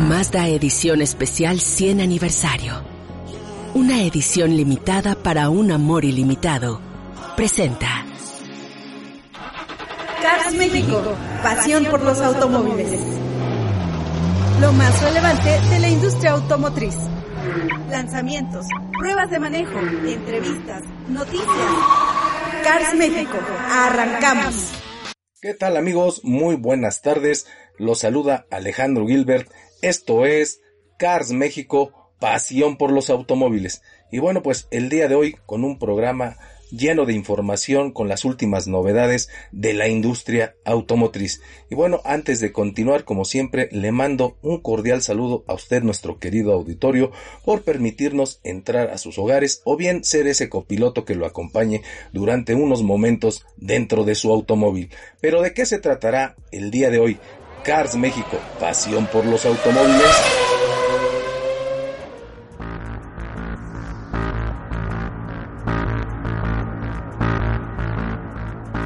Mazda Edición Especial 100 Aniversario. Una edición limitada para un amor ilimitado. Presenta. Cars México, pasión por los automóviles. Lo más relevante de la industria automotriz. Lanzamientos, pruebas de manejo, entrevistas, noticias. Cars México, arrancamos. ¿Qué tal amigos? Muy buenas tardes. Los saluda Alejandro Gilbert. Esto es Cars México, pasión por los automóviles. Y bueno, pues el día de hoy con un programa lleno de información con las últimas novedades de la industria automotriz. Y bueno, antes de continuar, como siempre, le mando un cordial saludo a usted, nuestro querido auditorio, por permitirnos entrar a sus hogares o bien ser ese copiloto que lo acompañe durante unos momentos dentro de su automóvil. Pero ¿de qué se tratará el día de hoy? Cars México, pasión por los automóviles.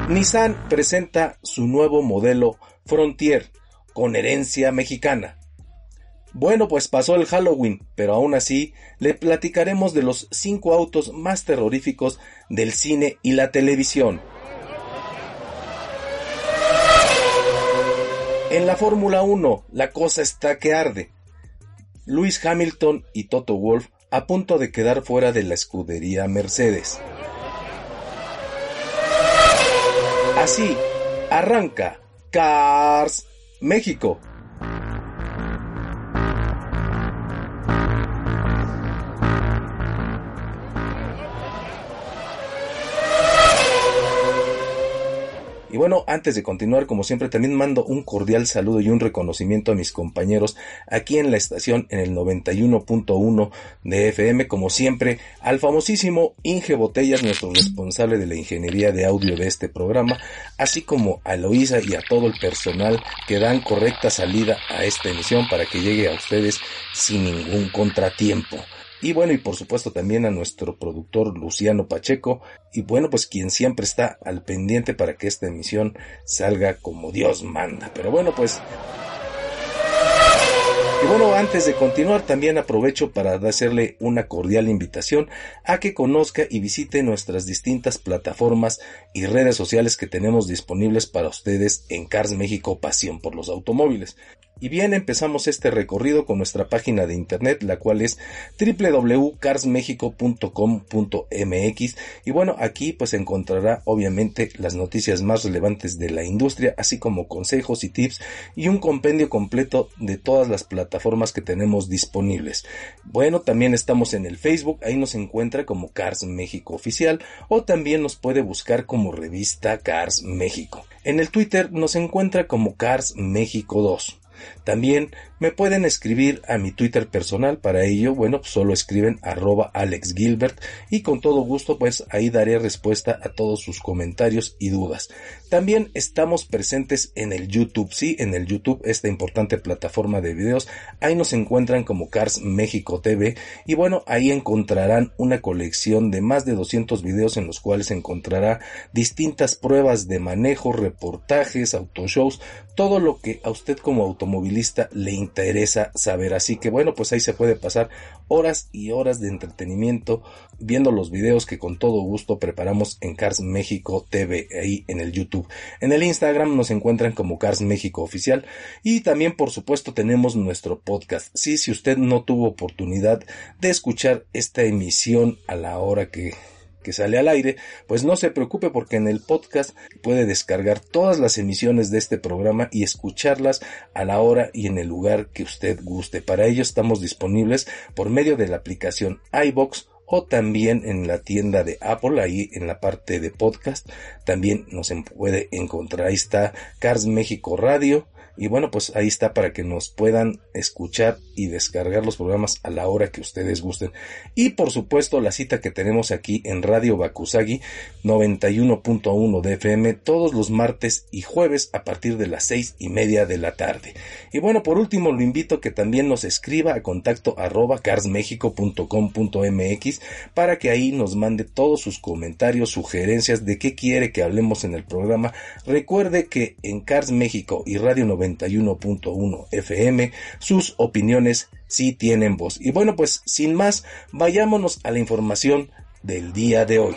Nissan presenta su nuevo modelo Frontier con herencia mexicana. Bueno, pues pasó el Halloween, pero aún así le platicaremos de los cinco autos más terroríficos del cine y la televisión. En la Fórmula 1, la cosa está que arde. Lewis Hamilton y Toto Wolff a punto de quedar fuera de la escudería Mercedes. Así arranca Cars México. Y bueno, antes de continuar, como siempre, también mando un cordial saludo y un reconocimiento a mis compañeros aquí en la estación en el 91.1 de FM, como siempre, al famosísimo Inge Botellas, nuestro responsable de la ingeniería de audio de este programa, así como a Loisa y a todo el personal que dan correcta salida a esta emisión para que llegue a ustedes sin ningún contratiempo. Y bueno, y por supuesto también a nuestro productor Luciano Pacheco. Y bueno, pues quien siempre está al pendiente para que esta emisión salga como Dios manda. Pero bueno, pues y bueno, antes de continuar, también aprovecho para hacerle una cordial invitación a que conozca y visite nuestras distintas plataformas y redes sociales que tenemos disponibles para ustedes en Cars México Pasión por los Automóviles. Y bien, empezamos este recorrido con nuestra página de internet, la cual es www.carsmexico.com.mx. Y bueno, aquí pues encontrará obviamente las noticias más relevantes de la industria, así como consejos y tips y un compendio completo de todas las plataformas que tenemos disponibles. Bueno, también estamos en el Facebook, ahí nos encuentra como Cars México Oficial o también nos puede buscar como revista Cars México. En el Twitter nos encuentra como Cars México 2. También me pueden escribir a mi Twitter personal, para ello, bueno, pues solo escriben arroba Alex Gilbert y con todo gusto pues ahí daré respuesta a todos sus comentarios y dudas. También estamos presentes en el YouTube, sí, en el YouTube, esta importante plataforma de videos, ahí nos encuentran como Cars México TV y bueno, ahí encontrarán una colección de más de 200 videos en los cuales encontrará distintas pruebas de manejo, reportajes, autoshows, todo lo que a usted como automovilista le interesa saber. Así que bueno, pues ahí se puede pasar horas y horas de entretenimiento viendo los videos que con todo gusto preparamos en Cars México TV ahí en el YouTube. En el Instagram nos encuentran como Cars México Oficial y también por supuesto tenemos nuestro podcast. Sí, si usted no tuvo oportunidad de escuchar esta emisión a la hora que que sale al aire, pues no se preocupe porque en el podcast puede descargar todas las emisiones de este programa y escucharlas a la hora y en el lugar que usted guste. Para ello estamos disponibles por medio de la aplicación iBox o también en la tienda de Apple, ahí en la parte de podcast, también nos puede encontrar. Ahí está Cars México Radio, y bueno, pues ahí está para que nos puedan escuchar y descargar los programas a la hora que ustedes gusten. Y por supuesto la cita que tenemos aquí en Radio Bakusagi 91.1 de todos los martes y jueves a partir de las seis y media de la tarde. Y bueno, por último lo invito a que también nos escriba a contacto arroba carsmexico.com.mx para que ahí nos mande todos sus comentarios, sugerencias de qué quiere que hablemos en el programa. Recuerde que en Cars México y Radio 91 91.1 FM, sus opiniones sí tienen voz. Y bueno, pues sin más, vayámonos a la información del día de hoy.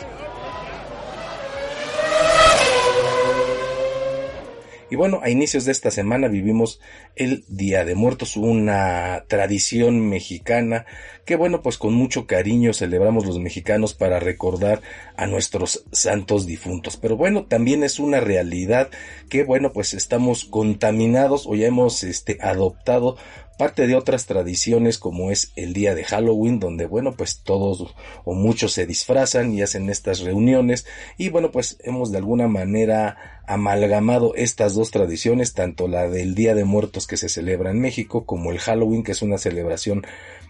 Y bueno, a inicios de esta semana vivimos el Día de Muertos, una tradición mexicana que bueno, pues con mucho cariño celebramos los mexicanos para recordar a nuestros santos difuntos. Pero bueno, también es una realidad que bueno, pues estamos contaminados o ya hemos este adoptado parte de otras tradiciones como es el día de Halloween donde bueno pues todos o muchos se disfrazan y hacen estas reuniones y bueno pues hemos de alguna manera amalgamado estas dos tradiciones tanto la del día de muertos que se celebra en México como el Halloween que es una celebración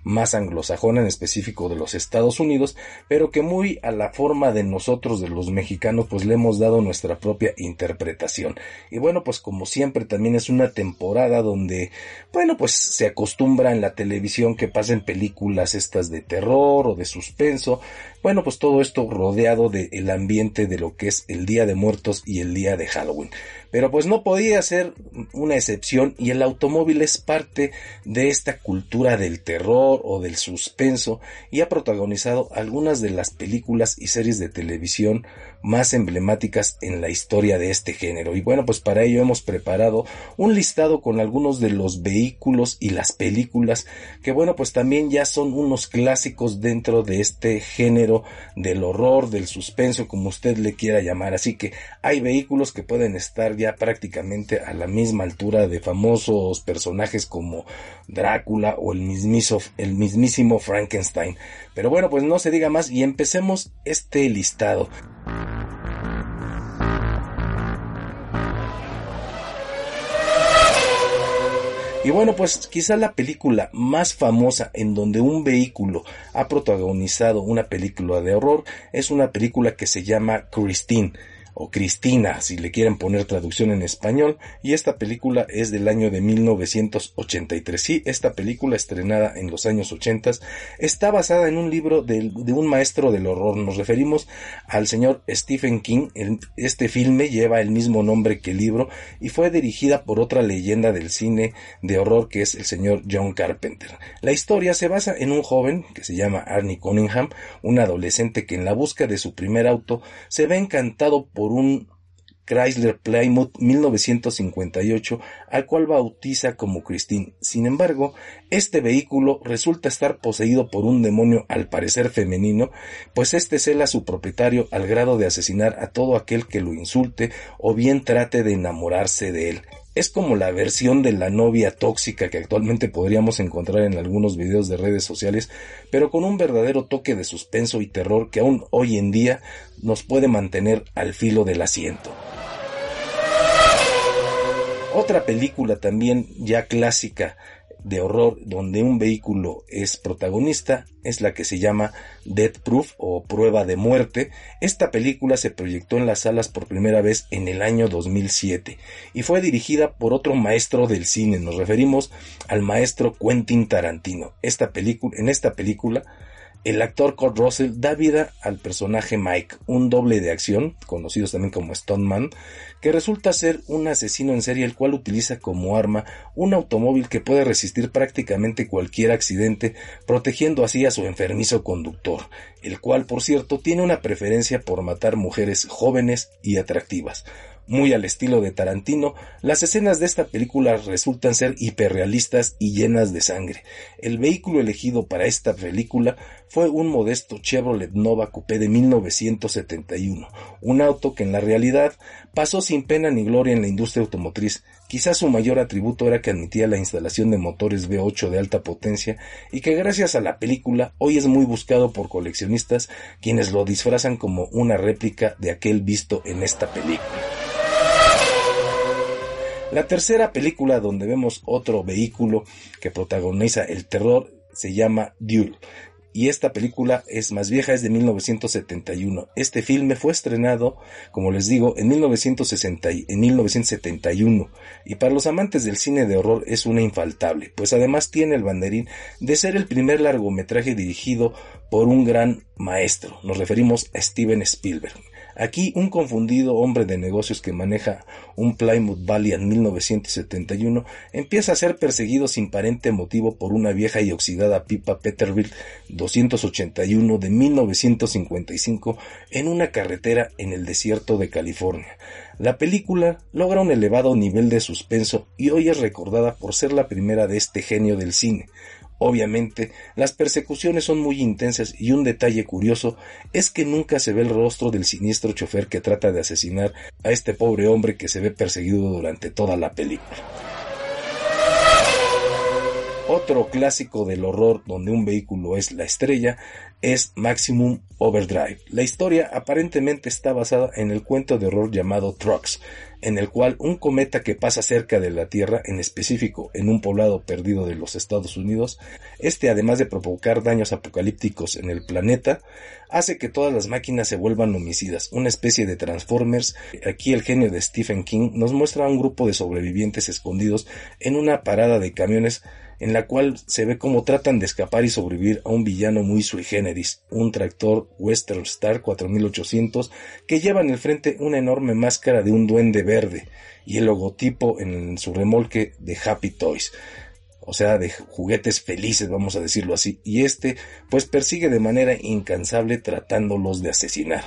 más anglosajona, en específico de los Estados Unidos, pero que muy a la forma de nosotros, de los mexicanos, pues le hemos dado nuestra propia interpretación. Y bueno, pues como siempre también es una temporada donde, bueno, pues se acostumbra en la televisión que pasen películas estas de terror o de suspenso, bueno, pues todo esto rodeado del ambiente de lo que es el Día de Muertos y el Día de Halloween. Pero pues no podía ser una excepción y el automóvil es parte de esta cultura del terror o del suspenso y ha protagonizado algunas de las películas y series de televisión más emblemáticas en la historia de este género. Y bueno, pues para ello hemos preparado un listado con algunos de los vehículos y las películas que bueno, pues también ya son unos clásicos dentro de este género del horror, del suspenso, como usted le quiera llamar. Así que hay vehículos que pueden estar ya prácticamente a la misma altura de famosos personajes como Drácula o el mismísimo, el mismísimo Frankenstein. Pero bueno, pues no se diga más y empecemos este listado. Y bueno, pues quizá la película más famosa en donde un vehículo ha protagonizado una película de horror es una película que se llama Christine o Cristina, si le quieren poner traducción en español, y esta película es del año de 1983. Sí, esta película estrenada en los años 80 está basada en un libro de, un maestro del horror. Nos referimos al señor Stephen King. este filme lleva el mismo nombre que el libro y fue dirigida por otra leyenda del cine de horror que es el señor John Carpenter. La historia se basa en un joven que se llama Arnie Cunningham, un adolescente que en la busca de su primer auto se ve encantado por un Chrysler Plymouth 1958, al cual bautiza como Christine. Sin embargo, este vehículo resulta estar poseído por un demonio al parecer femenino, pues este cela a su propietario al grado de asesinar a todo aquel que lo insulte o bien trate de enamorarse de él. Es como la versión de la novia tóxica que actualmente podríamos encontrar en algunos videos de redes sociales, pero con un verdadero toque de suspenso y terror que aún hoy en día nos puede mantener al filo del asiento. Otra película también ya clásica de horror donde un vehículo es protagonista es la que se llama Death Proof o Prueba de Muerte. Esta película se proyectó en las salas por primera vez en el año 2007 y fue dirigida por otro maestro del cine. Nos referimos al maestro Quentin Tarantino. Esta película, en esta película el actor Kurt Russell da vida al personaje Mike, un doble de acción, conocido también como Stoneman, que resulta ser un asesino en serie el cual utiliza como arma un automóvil que puede resistir prácticamente cualquier accidente, protegiendo así a su enfermizo conductor, el cual por cierto tiene una preferencia por matar mujeres jóvenes y atractivas. Muy al estilo de Tarantino, las escenas de esta película resultan ser hiperrealistas y llenas de sangre. El vehículo elegido para esta película fue un modesto Chevrolet Nova Coupé de 1971, un auto que en la realidad pasó sin pena ni gloria en la industria automotriz, Quizás su mayor atributo era que admitía la instalación de motores V8 de alta potencia y que gracias a la película hoy es muy buscado por coleccionistas quienes lo disfrazan como una réplica de aquel visto en esta película. La tercera película donde vemos otro vehículo que protagoniza el terror se llama Duel y esta película es más vieja, es de 1971. Este filme fue estrenado, como les digo, en, 1960, en 1971 y para los amantes del cine de horror es una infaltable, pues además tiene el banderín de ser el primer largometraje dirigido por un gran maestro. Nos referimos a Steven Spielberg. Aquí un confundido hombre de negocios que maneja un Plymouth Valiant 1971 empieza a ser perseguido sin parente motivo por una vieja y oxidada pipa Peterbilt 281 de 1955 en una carretera en el desierto de California. La película logra un elevado nivel de suspenso y hoy es recordada por ser la primera de este genio del cine, Obviamente, las persecuciones son muy intensas y un detalle curioso es que nunca se ve el rostro del siniestro chofer que trata de asesinar a este pobre hombre que se ve perseguido durante toda la película. Otro clásico del horror donde un vehículo es la estrella es Maximum Overdrive. La historia aparentemente está basada en el cuento de horror llamado Trucks, en el cual un cometa que pasa cerca de la Tierra, en específico en un poblado perdido de los Estados Unidos, este además de provocar daños apocalípticos en el planeta, hace que todas las máquinas se vuelvan homicidas, una especie de Transformers. Aquí el genio de Stephen King nos muestra a un grupo de sobrevivientes escondidos en una parada de camiones en la cual se ve cómo tratan de escapar y sobrevivir a un villano muy sui generis, un tractor Western Star 4800 que lleva en el frente una enorme máscara de un duende verde y el logotipo en su remolque de Happy Toys o sea, de juguetes felices, vamos a decirlo así, y este pues persigue de manera incansable tratándolos de asesinar.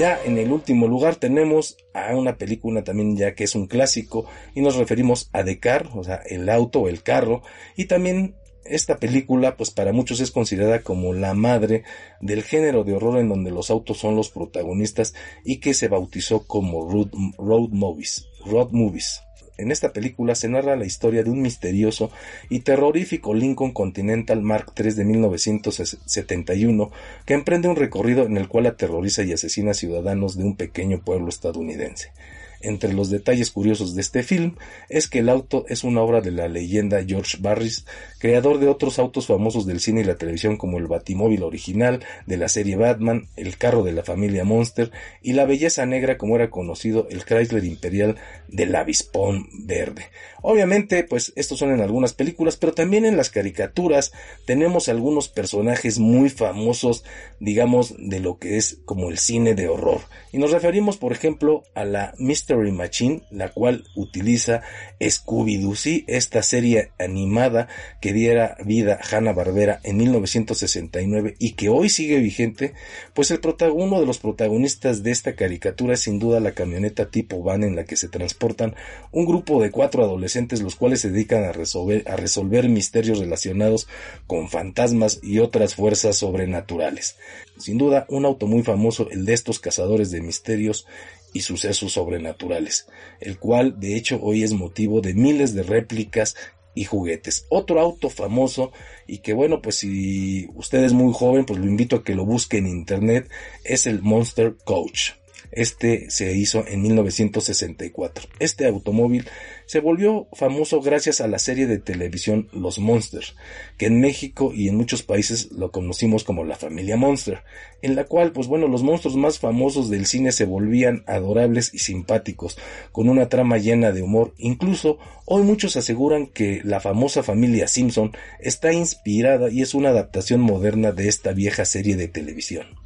Ya en el último lugar tenemos a una película también ya que es un clásico y nos referimos a The Car, o sea, el auto o el carro, y también esta película pues para muchos es considerada como la madre del género de horror en donde los autos son los protagonistas y que se bautizó como road, road movies, road movies. En esta película se narra la historia de un misterioso y terrorífico Lincoln Continental Mark III de 1971 que emprende un recorrido en el cual aterroriza y asesina ciudadanos de un pequeño pueblo estadounidense. Entre los detalles curiosos de este film es que el auto es una obra de la leyenda George Barris, creador de otros autos famosos del cine y la televisión como el Batimóvil original de la serie Batman, el carro de la familia Monster y la belleza negra como era conocido el Chrysler Imperial del avispón verde. Obviamente, pues estos son en algunas películas, pero también en las caricaturas tenemos algunos personajes muy famosos, digamos, de lo que es como el cine de horror. Y nos referimos, por ejemplo, a la Machine, la cual utiliza Scooby-Doo, esta serie animada que diera vida a Hanna-Barbera en 1969 y que hoy sigue vigente, pues el uno de los protagonistas de esta caricatura es sin duda la camioneta tipo van en la que se transportan un grupo de cuatro adolescentes los cuales se dedican a resolver, a resolver misterios relacionados con fantasmas y otras fuerzas sobrenaturales. Sin duda, un auto muy famoso, el de estos cazadores de misterios y sucesos sobrenaturales, el cual de hecho hoy es motivo de miles de réplicas y juguetes. Otro auto famoso y que bueno, pues si usted es muy joven, pues lo invito a que lo busque en internet, es el Monster Coach. Este se hizo en 1964. Este automóvil se volvió famoso gracias a la serie de televisión Los Monsters, que en México y en muchos países lo conocimos como la familia Monster, en la cual, pues bueno, los monstruos más famosos del cine se volvían adorables y simpáticos, con una trama llena de humor. Incluso hoy muchos aseguran que la famosa familia Simpson está inspirada y es una adaptación moderna de esta vieja serie de televisión.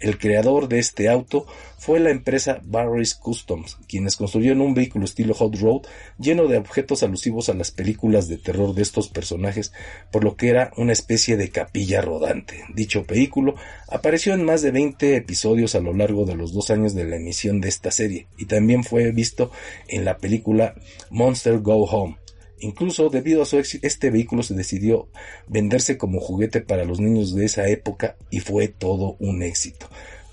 El creador de este auto fue la empresa Barry's Customs, quienes construyeron un vehículo estilo Hot Road lleno de objetos alusivos a las películas de terror de estos personajes, por lo que era una especie de capilla rodante. Dicho vehículo apareció en más de 20 episodios a lo largo de los dos años de la emisión de esta serie y también fue visto en la película Monster Go Home Incluso debido a su éxito, este vehículo se decidió venderse como juguete para los niños de esa época y fue todo un éxito.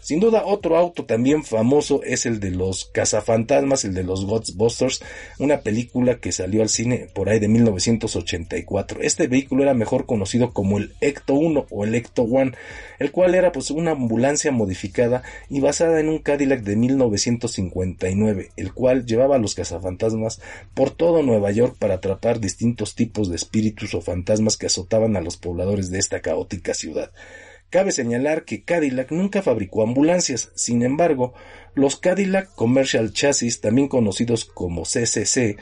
Sin duda, otro auto también famoso es el de los cazafantasmas, el de los Ghostbusters, una película que salió al cine por ahí de 1984. Este vehículo era mejor conocido como el Ecto 1 o el Ecto 1, el cual era pues una ambulancia modificada y basada en un Cadillac de 1959, el cual llevaba a los cazafantasmas por todo Nueva York para atrapar distintos tipos de espíritus o fantasmas que azotaban a los pobladores de esta caótica ciudad. Cabe señalar que Cadillac nunca fabricó ambulancias, sin embargo, los Cadillac Commercial Chassis, también conocidos como CCC,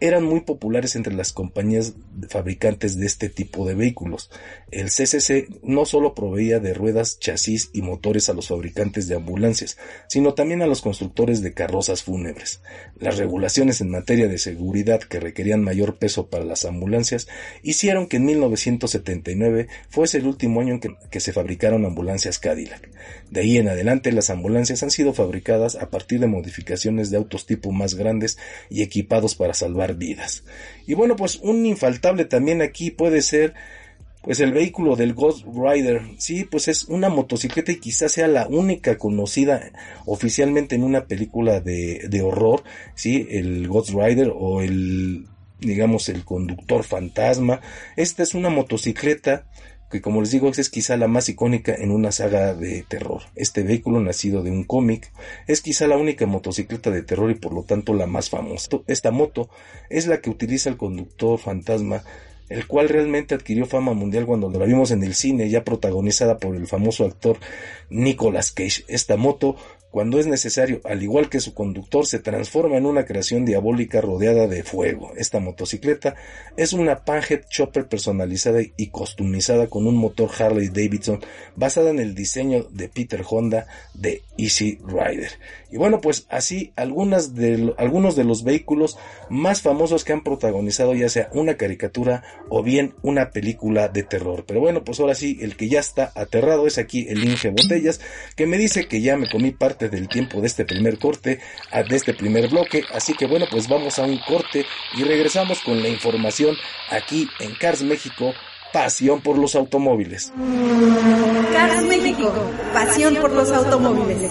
eran muy populares entre las compañías fabricantes de este tipo de vehículos. El CCC no solo proveía de ruedas, chasis y motores a los fabricantes de ambulancias, sino también a los constructores de carrozas fúnebres. Las regulaciones en materia de seguridad que requerían mayor peso para las ambulancias hicieron que en 1979 fuese el último año en que, que se fabricaron ambulancias Cadillac. De ahí en adelante las ambulancias han sido fabricadas a partir de modificaciones de autos tipo más grandes y equipados para salvar vidas. Y bueno, pues un infaltable también aquí puede ser pues el vehículo del Ghost Rider, sí, pues es una motocicleta y quizás sea la única conocida oficialmente en una película de, de horror, sí, el Ghost Rider o el digamos el conductor fantasma. Esta es una motocicleta que como les digo es quizá la más icónica en una saga de terror. Este vehículo nacido de un cómic es quizá la única motocicleta de terror y por lo tanto la más famosa. Esta moto es la que utiliza el conductor fantasma el cual realmente adquirió fama mundial cuando la vimos en el cine, ya protagonizada por el famoso actor Nicolas Cage. Esta moto cuando es necesario, al igual que su conductor, se transforma en una creación diabólica rodeada de fuego. Esta motocicleta es una Panhead Chopper personalizada y customizada con un motor Harley Davidson basada en el diseño de Peter Honda de Easy Rider. Y bueno, pues así algunas de, algunos de los vehículos más famosos que han protagonizado ya sea una caricatura o bien una película de terror. Pero bueno, pues ahora sí, el que ya está aterrado es aquí el Inge Botellas, que me dice que ya me comí parte del tiempo de este primer corte, de este primer bloque. Así que bueno, pues vamos a un corte y regresamos con la información aquí en Cars México. Pasión por los automóviles. Cars México, pasión por los automóviles.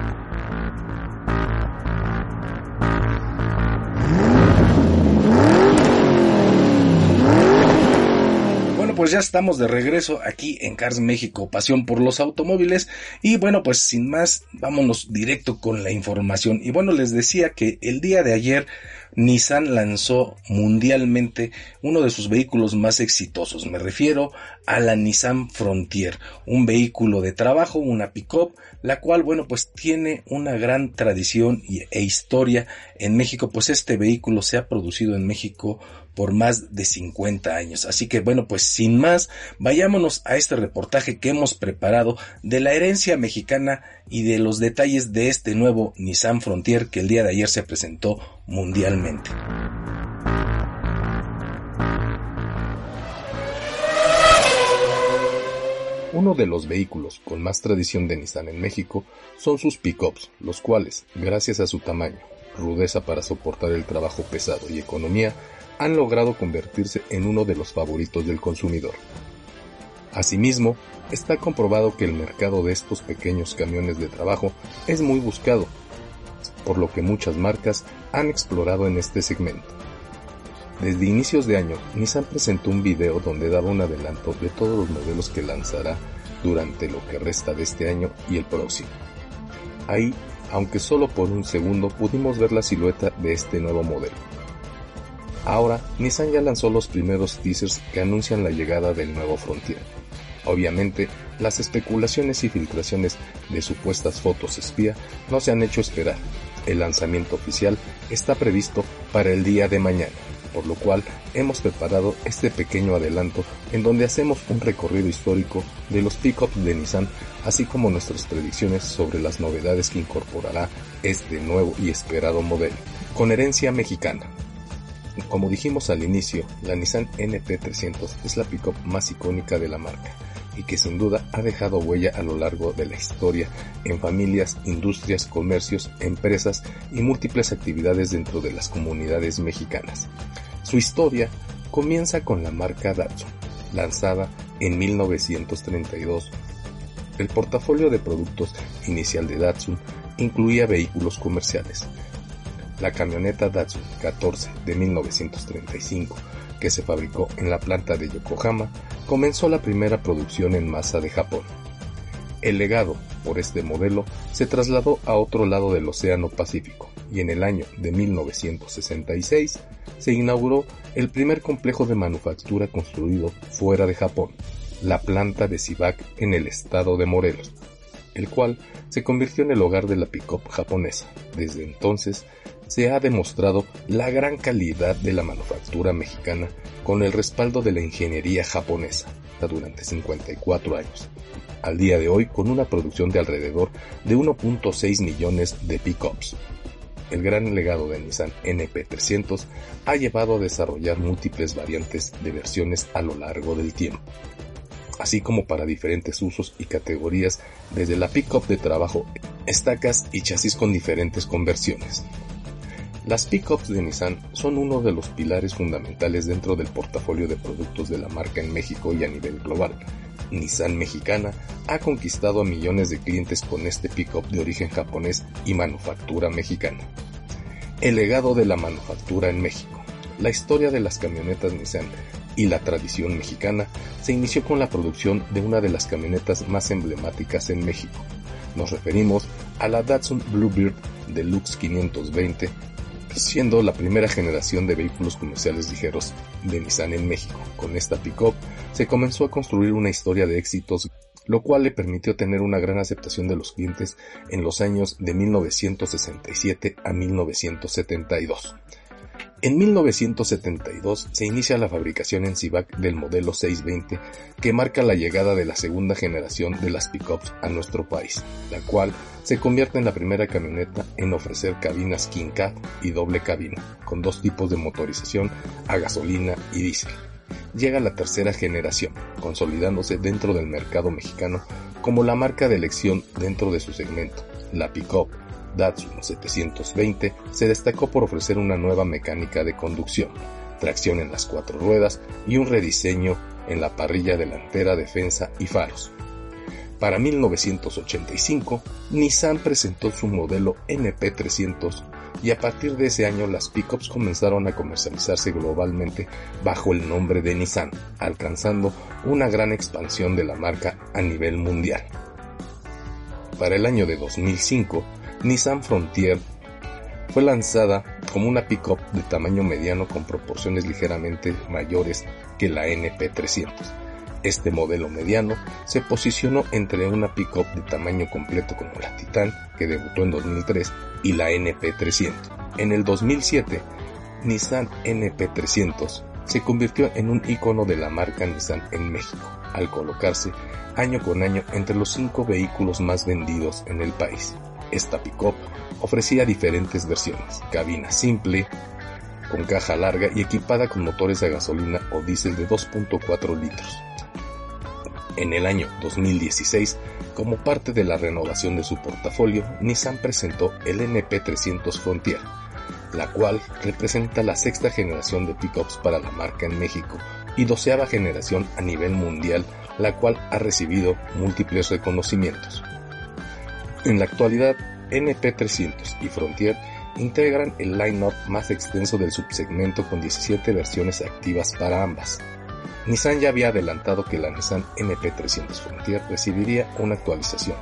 Pues ya estamos de regreso aquí en Cars México, pasión por los automóviles. Y bueno, pues sin más, vámonos directo con la información. Y bueno, les decía que el día de ayer Nissan lanzó mundialmente uno de sus vehículos más exitosos. Me refiero a la Nissan Frontier, un vehículo de trabajo, una pick-up, la cual, bueno, pues tiene una gran tradición e historia en México, pues este vehículo se ha producido en México por más de 50 años. Así que bueno, pues sin más, vayámonos a este reportaje que hemos preparado de la herencia mexicana y de los detalles de este nuevo Nissan Frontier que el día de ayer se presentó mundialmente. Uno de los vehículos con más tradición de Nissan en México son sus pickups, los cuales, gracias a su tamaño, rudeza para soportar el trabajo pesado y economía, han logrado convertirse en uno de los favoritos del consumidor. Asimismo, está comprobado que el mercado de estos pequeños camiones de trabajo es muy buscado, por lo que muchas marcas han explorado en este segmento. Desde inicios de año, Nissan presentó un video donde daba un adelanto de todos los modelos que lanzará durante lo que resta de este año y el próximo. Ahí, aunque solo por un segundo, pudimos ver la silueta de este nuevo modelo Ahora, Nissan ya lanzó los primeros teasers que anuncian la llegada del nuevo Frontier. Obviamente, las especulaciones y filtraciones de supuestas fotos espía no se han hecho esperar. El lanzamiento oficial está previsto para el día de mañana. por lo cual hemos preparado este pequeño adelanto en donde hacemos un recorrido histórico de los pickups de Nissan, así como nuestras predicciones sobre las novedades que incorporará este nuevo y esperado modelo, con herencia mexicana. Como dijimos al inicio, la Nissan NP300 es la pickup más icónica de la marca y que sin duda ha dejado huella a lo largo de la historia en familias, industrias, comercios, empresas y múltiples actividades dentro de las comunidades mexicanas. Su historia comienza con la marca Datsun, lanzada en 1932. El portafolio de productos inicial de Datsun incluía vehículos comerciales, la camioneta Datsun 14 de 1935, que se fabricó en la planta de Yokohama, comenzó la primera producción en masa de Japón. El legado por este modelo se trasladó a otro lado del Océano Pacífico y en el año de 1966 se inauguró el primer complejo de manufactura construido fuera de Japón, la planta de Sivac en el estado de Morelos, el cual se convirtió en el hogar de la pick-up japonesa. Desde entonces se ha demostrado la gran calidad de la manufactura mexicana con el respaldo de la ingeniería japonesa durante 54 años. Al día de hoy con una producción de alrededor de 1.6 millones de pickups. El gran legado de Nissan NP300 ha llevado a desarrollar múltiples variantes de versiones a lo largo del tiempo, así como para diferentes usos y categorías desde la pickup de trabajo, estacas y chasis con diferentes conversiones. Las pickups de Nissan son uno de los pilares fundamentales dentro del portafolio de productos de la marca en México y a nivel global. Nissan mexicana ha conquistado a millones de clientes con este pickup de origen japonés y manufactura mexicana. El legado de la manufactura en México. La historia de las camionetas Nissan y la tradición mexicana se inició con la producción de una de las camionetas más emblemáticas en México. Nos referimos a la Datsun Bluebird Deluxe 520 siendo la primera generación de vehículos comerciales ligeros de Nissan en México. Con esta pickup se comenzó a construir una historia de éxitos, lo cual le permitió tener una gran aceptación de los clientes en los años de 1967 a 1972. En 1972 se inicia la fabricación en Civac del modelo 620 que marca la llegada de la segunda generación de las pickups a nuestro país, la cual se convierte en la primera camioneta en ofrecer cabinas King Cat y doble cabina, con dos tipos de motorización a gasolina y diésel. Llega la tercera generación, consolidándose dentro del mercado mexicano como la marca de elección dentro de su segmento, la pickup Datsun 720 se destacó por ofrecer una nueva mecánica de conducción, tracción en las cuatro ruedas y un rediseño en la parrilla delantera, defensa y faros. Para 1985, Nissan presentó su modelo NP300 y a partir de ese año las pickups comenzaron a comercializarse globalmente bajo el nombre de Nissan, alcanzando una gran expansión de la marca a nivel mundial. Para el año de 2005, Nissan Frontier fue lanzada como una pickup de tamaño mediano con proporciones ligeramente mayores que la NP300. Este modelo mediano se posicionó entre una pickup de tamaño completo como la Titan, que debutó en 2003, y la NP300. En el 2007, Nissan NP300 se convirtió en un icono de la marca Nissan en México, al colocarse año con año entre los cinco vehículos más vendidos en el país. Esta pickup ofrecía diferentes versiones, cabina simple, con caja larga y equipada con motores a gasolina o diésel de 2.4 litros. En el año 2016, como parte de la renovación de su portafolio, Nissan presentó el NP300 Frontier, la cual representa la sexta generación de pickups para la marca en México y doceava generación a nivel mundial, la cual ha recibido múltiples reconocimientos. En la actualidad, NP300 y Frontier integran el line-up más extenso del subsegmento con 17 versiones activas para ambas. Nissan ya había adelantado que la Nissan NP300 Frontier recibiría una actualización,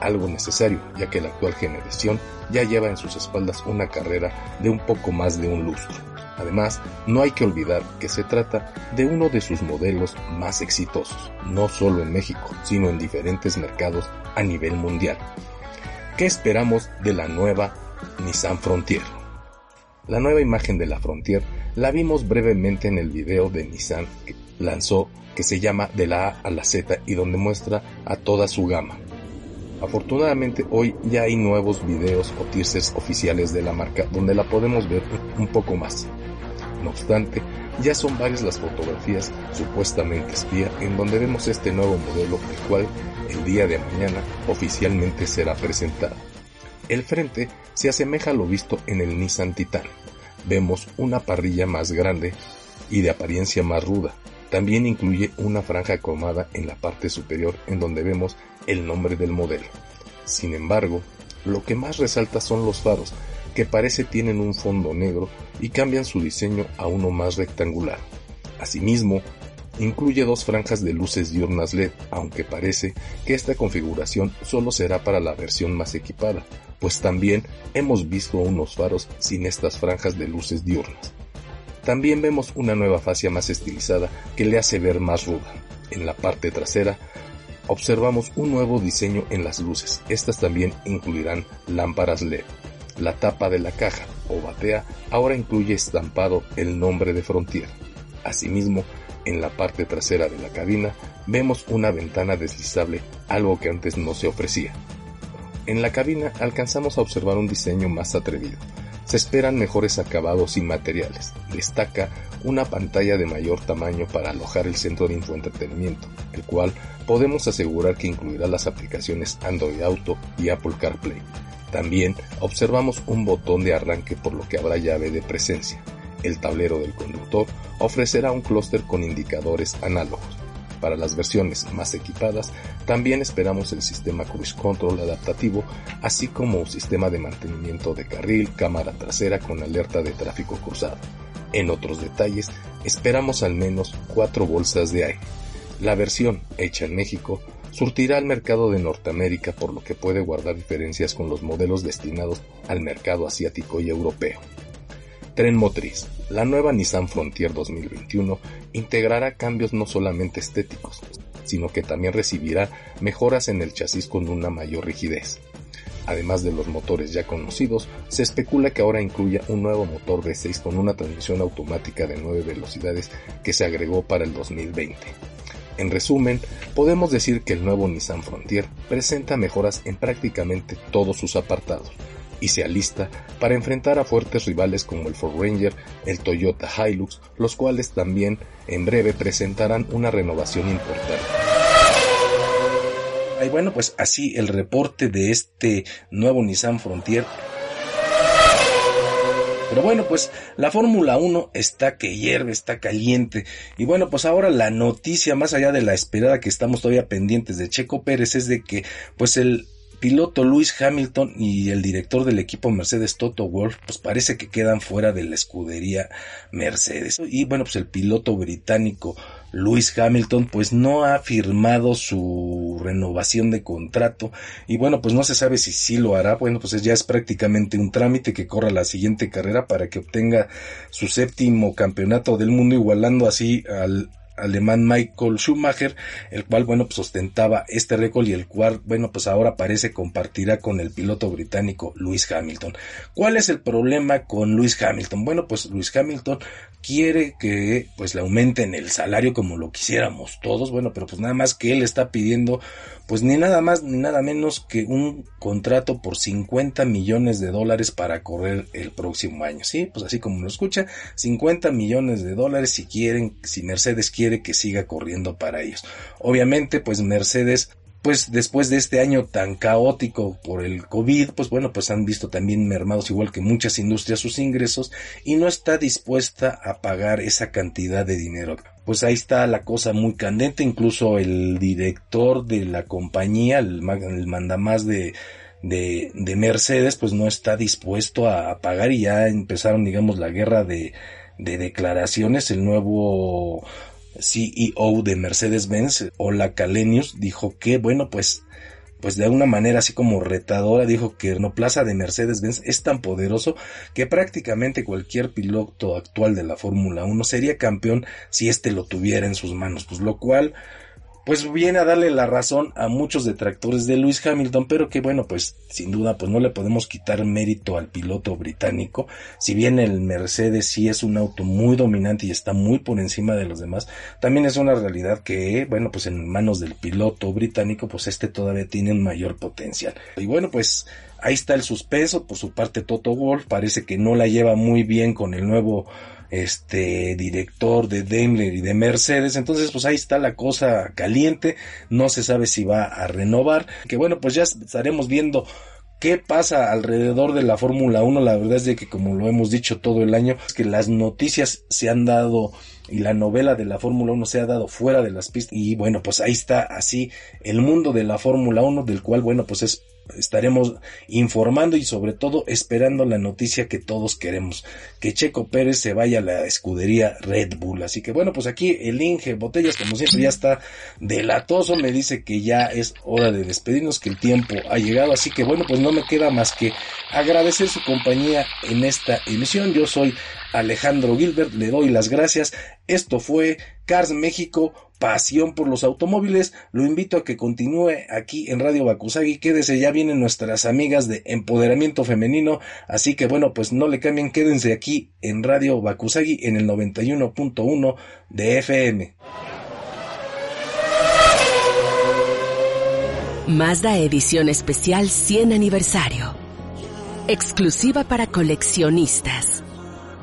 algo necesario ya que la actual generación ya lleva en sus espaldas una carrera de un poco más de un lustro. Además, no hay que olvidar que se trata de uno de sus modelos más exitosos, no solo en México, sino en diferentes mercados a nivel mundial. ¿Qué esperamos de la nueva Nissan Frontier? La nueva imagen de la Frontier La vimos brevemente en el video de Nissan que lanzó que se llama De la A a la Z y donde muestra a toda su gama. Afortunadamente hoy ya hay nuevos videos o teasers oficiales de la marca donde la podemos ver un poco más. No obstante, ya son varias las fotografías supuestamente espía en donde vemos este nuevo modelo el cual el día de mañana oficialmente será presentado. El frente se asemeja a lo visto en el Nissan Titan. Vemos una parrilla más grande y de apariencia más ruda. También incluye una franja cromada en la parte superior en donde vemos el nombre del modelo. Sin embargo, lo que más resalta son los faros, que parece tienen un fondo negro y cambian su diseño a uno más rectangular. Asimismo, incluye dos franjas de luces diurnas LED, aunque parece que esta configuración solo será para la versión más equipada, pues también hemos visto unos faros sin estas franjas de luces diurnas. También vemos una nueva fascia más estilizada que le hace ver más ruda. En la parte trasera observamos un nuevo diseño en las luces. Estas también incluirán lámparas LED. La tapa de la caja o batea ahora incluye estampado el nombre de Frontier. Asimismo, en la parte trasera de la cabina vemos una ventana deslizable, algo que antes no se ofrecía. En la cabina alcanzamos a observar un diseño más atrevido. Se esperan mejores acabados y materiales. Destaca una pantalla de mayor tamaño para alojar el centro de infoentretenimiento, el cual podemos asegurar que incluirá las aplicaciones Android Auto y Apple CarPlay. También observamos un botón de arranque por lo que habrá llave de presencia. El tablero del conductor ofrecerá un clúster con indicadores análogos. Para las versiones más equipadas, también esperamos el sistema Cruise Control adaptativo, así como un sistema de mantenimiento de carril, cámara trasera con alerta de tráfico cruzado. En otros detalles, esperamos al menos cuatro bolsas de aire. La versión hecha en México surtirá al mercado de Norteamérica por lo que puede guardar diferencias con los modelos destinados al mercado asiático y europeo. Tren motriz. La nueva Nissan Frontier 2021 integrará cambios no solamente estéticos, sino que también recibirá mejoras en el chasis con una mayor rigidez. Además de los motores ya conocidos, se especula que ahora incluya un nuevo motor V6 con una transmisión automática de 9 velocidades que se agregó para el 2020. En resumen, podemos decir que el nuevo Nissan Frontier presenta mejoras en prácticamente todos sus apartados y se alista para enfrentar a fuertes rivales como el Ford Ranger, el Toyota Hilux, los cuales también en breve presentarán una renovación importante. Y bueno, pues así el reporte de este nuevo Nissan Frontier pero bueno, pues la Fórmula 1 está que hierve, está caliente. Y bueno, pues ahora la noticia, más allá de la esperada que estamos todavía pendientes de Checo Pérez, es de que pues el piloto Lewis Hamilton y el director del equipo Mercedes Toto Wolff pues parece que quedan fuera de la escudería Mercedes. Y bueno, pues el piloto británico Lewis Hamilton pues no ha firmado su renovación de contrato y bueno pues no se sabe si sí lo hará bueno pues ya es prácticamente un trámite que corra la siguiente carrera para que obtenga su séptimo campeonato del mundo igualando así al alemán Michael Schumacher, el cual, bueno, pues ostentaba este récord y el cual, bueno, pues ahora parece compartirá con el piloto británico Lewis Hamilton. ¿Cuál es el problema con Lewis Hamilton? Bueno, pues Lewis Hamilton quiere que pues le aumenten el salario como lo quisiéramos todos, bueno, pero pues nada más que él está pidiendo pues ni nada más ni nada menos que un contrato por 50 millones de dólares para correr el próximo año, ¿sí? Pues así como lo escucha, 50 millones de dólares si quieren, si Mercedes quiere que siga corriendo para ellos. Obviamente, pues Mercedes pues después de este año tan caótico por el COVID, pues bueno, pues han visto también mermados igual que muchas industrias sus ingresos y no está dispuesta a pagar esa cantidad de dinero. Pues ahí está la cosa muy candente, incluso el director de la compañía, el, el mandamás de, de, de Mercedes, pues no está dispuesto a, pagar y ya empezaron, digamos, la guerra de, de declaraciones, el nuevo CEO de Mercedes-Benz, Ola Kalenius, dijo que, bueno, pues, pues de alguna manera así como retadora, dijo que el plaza de Mercedes-Benz es tan poderoso que prácticamente cualquier piloto actual de la Fórmula 1 sería campeón si éste lo tuviera en sus manos, pues lo cual pues viene a darle la razón a muchos detractores de Lewis Hamilton, pero que bueno, pues sin duda pues no le podemos quitar mérito al piloto británico. Si bien el Mercedes sí es un auto muy dominante y está muy por encima de los demás, también es una realidad que bueno, pues en manos del piloto británico pues este todavía tiene un mayor potencial. Y bueno, pues ahí está el suspenso, por su parte Toto Wolff parece que no la lleva muy bien con el nuevo este director de Daimler y de Mercedes. Entonces, pues ahí está la cosa caliente. No se sabe si va a renovar. Que bueno, pues ya estaremos viendo qué pasa alrededor de la Fórmula 1. La verdad es de que, como lo hemos dicho todo el año, es que las noticias se han dado y la novela de la Fórmula 1 se ha dado fuera de las pistas. Y bueno, pues ahí está así el mundo de la Fórmula 1, del cual, bueno, pues es estaremos informando y sobre todo esperando la noticia que todos queremos, que Checo Pérez se vaya a la escudería Red Bull. Así que bueno, pues aquí el Inge Botellas, como siempre, ya está delatoso, me dice que ya es hora de despedirnos, que el tiempo ha llegado. Así que bueno, pues no me queda más que agradecer su compañía en esta emisión. Yo soy Alejandro Gilbert, le doy las gracias. Esto fue Cars México, pasión por los automóviles. Lo invito a que continúe aquí en Radio Bakusagi. Quédese, ya vienen nuestras amigas de empoderamiento femenino. Así que bueno, pues no le cambien, quédense aquí en Radio Bakusagi en el 91.1 de FM. Mazda Edición Especial 100 Aniversario. Exclusiva para coleccionistas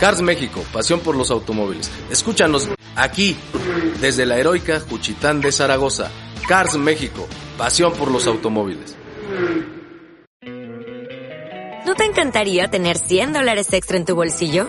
Cars México, pasión por los automóviles. Escúchanos aquí, desde la heroica Juchitán de Zaragoza. Cars México, pasión por los automóviles. ¿No te encantaría tener 100 dólares extra en tu bolsillo?